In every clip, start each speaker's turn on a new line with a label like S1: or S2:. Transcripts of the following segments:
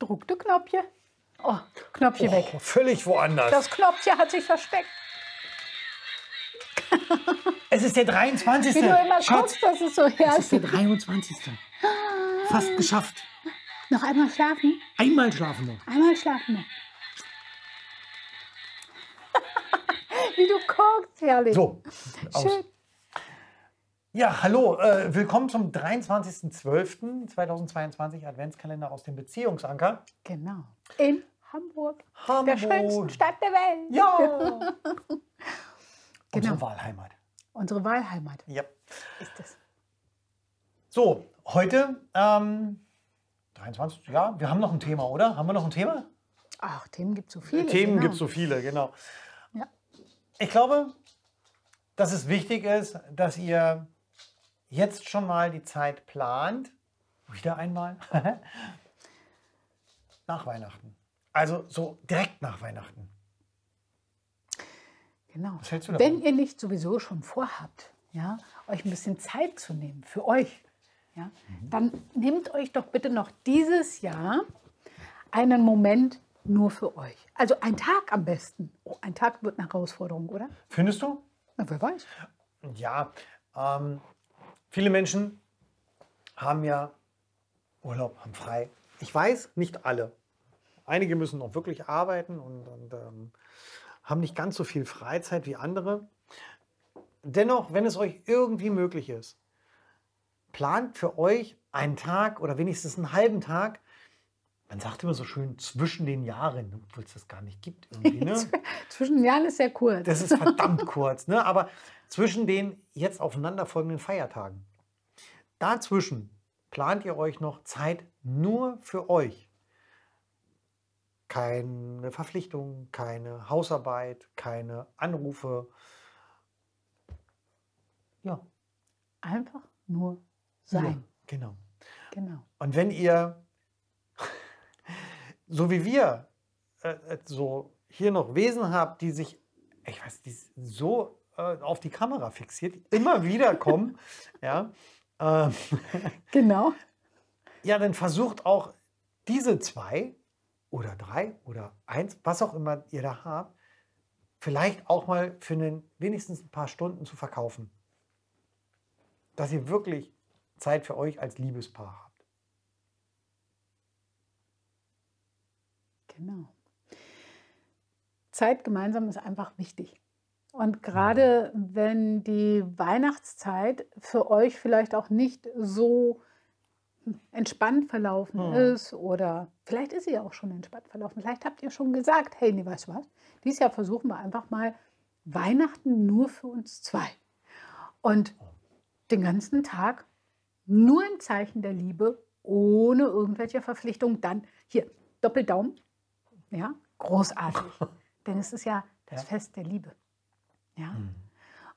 S1: Druckte Knopfchen. Oh, Knopfchen weg.
S2: Oh, völlig woanders.
S1: Das Knopfchen hat sich versteckt.
S2: es ist der 23.
S1: Wie du immer
S2: Schatz,
S1: guckst, das ist so
S2: es ist der
S1: herrlich.
S2: 23. Fast geschafft.
S1: Noch einmal schlafen?
S2: Einmal schlafen noch.
S1: Einmal schlafen noch. Wie du guckst, herrlich.
S2: So, aus. Ja, hallo, äh, willkommen zum 23.12.2022 Adventskalender aus dem Beziehungsanker.
S1: Genau. In Hamburg,
S2: Hamburg.
S1: der schönsten Stadt der Welt.
S2: Ja!
S1: Genau.
S2: Unsere Wahlheimat.
S1: Unsere Wahlheimat
S2: Ja.
S1: ist es.
S2: So, heute, ähm, 23, ja, wir haben noch ein Thema, oder? Haben wir noch ein Thema?
S1: Ach, Themen gibt es so viele.
S2: Themen
S1: genau.
S2: gibt es so viele, genau.
S1: Ja.
S2: Ich glaube, dass es wichtig ist, dass ihr jetzt schon mal die Zeit plant, wieder einmal, nach Weihnachten. Also so direkt nach Weihnachten.
S1: Genau.
S2: Was hältst du davon?
S1: Wenn ihr nicht sowieso schon vorhabt, ja, euch ein bisschen Zeit zu nehmen für euch, ja,
S2: Mhm.
S1: dann nehmt euch doch bitte noch dieses Jahr einen Moment nur für euch. Also ein Tag am besten. Oh, ein Tag wird eine Herausforderung, oder?
S2: Findest du?
S1: Na, wer weiß.
S2: Ja, ähm, viele Menschen haben ja Urlaub, haben frei. Ich weiß, nicht alle. Einige müssen noch wirklich arbeiten und, und ähm, haben nicht ganz so viel Freizeit wie andere. Dennoch, wenn es euch irgendwie möglich ist, plant für euch einen Tag oder wenigstens einen halben Tag. Man sagt immer so schön zwischen den Jahren, obwohl es das gar nicht gibt irgendwie. Ne?
S1: Zwischen den Jahren ist sehr kurz.
S2: Das ist verdammt kurz, ne? aber zwischen den jetzt aufeinanderfolgenden Feiertagen, dazwischen plant ihr euch noch Zeit nur für euch. Keine Verpflichtung, keine Hausarbeit, keine Anrufe. Ja,
S1: Einfach nur sein.
S2: genau.
S1: Genau.
S2: Und wenn ihr, so wie wir, äh, äh, so hier noch Wesen habt, die sich, ich weiß, die so äh, auf die Kamera fixiert, immer wieder kommen, ja, ähm,
S1: Genau.
S2: ja, dann versucht auch diese zwei oder drei oder eins, was auch immer ihr da habt, vielleicht auch mal für einen, wenigstens ein paar Stunden zu verkaufen. Dass ihr wirklich Zeit für euch als Liebespaar habt.
S1: Genau. Zeit gemeinsam ist einfach wichtig. Und gerade wenn die Weihnachtszeit für euch vielleicht auch nicht so entspannt verlaufen ist oder vielleicht ist sie ja auch schon entspannt verlaufen. Vielleicht habt ihr schon gesagt, hey, nee, weißt du was? Dieses Jahr versuchen wir einfach mal Weihnachten nur für uns zwei. Und den ganzen Tag nur im Zeichen der Liebe, ohne irgendwelche Verpflichtungen. Dann hier, Doppeldaumen. Ja, großartig. Denn es ist ja das
S2: Ja.
S1: Fest der Liebe. Ja.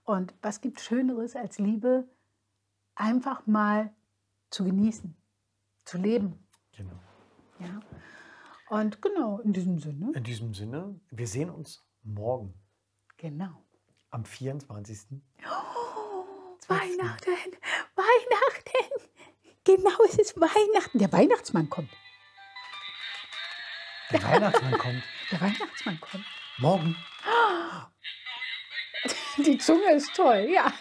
S1: Und was gibt Schöneres als Liebe? Einfach mal zu genießen, zu leben.
S2: Genau.
S1: Ja. Und genau, in diesem Sinne,
S2: In diesem Sinne, wir sehen uns morgen
S1: genau.
S2: am 24.
S1: Weihnachten, Weihnachten. Genau, es ist Weihnachten. Der Weihnachtsmann kommt.
S2: Der Weihnachtsmann kommt.
S1: Der Weihnachtsmann kommt.
S2: Morgen.
S1: Die Zunge ist toll, ja.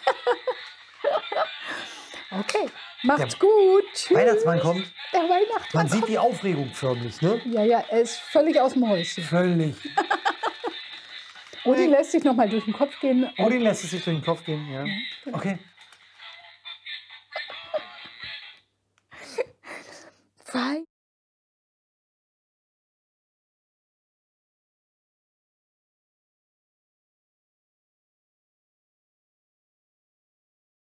S1: Okay, macht's
S2: Der
S1: gut. Tschüss.
S2: Weihnachtsmann kommt.
S1: Der Weihnachtsmann
S2: Man sieht
S1: kommt.
S2: die Aufregung förmlich, ne?
S1: Ja, ja, er ist völlig aus dem Häuschen.
S2: Völlig.
S1: Odin lässt sich noch mal durch den Kopf gehen.
S2: Odin lässt es sich durch den Kopf gehen, ja. Okay.
S1: Weihnachten.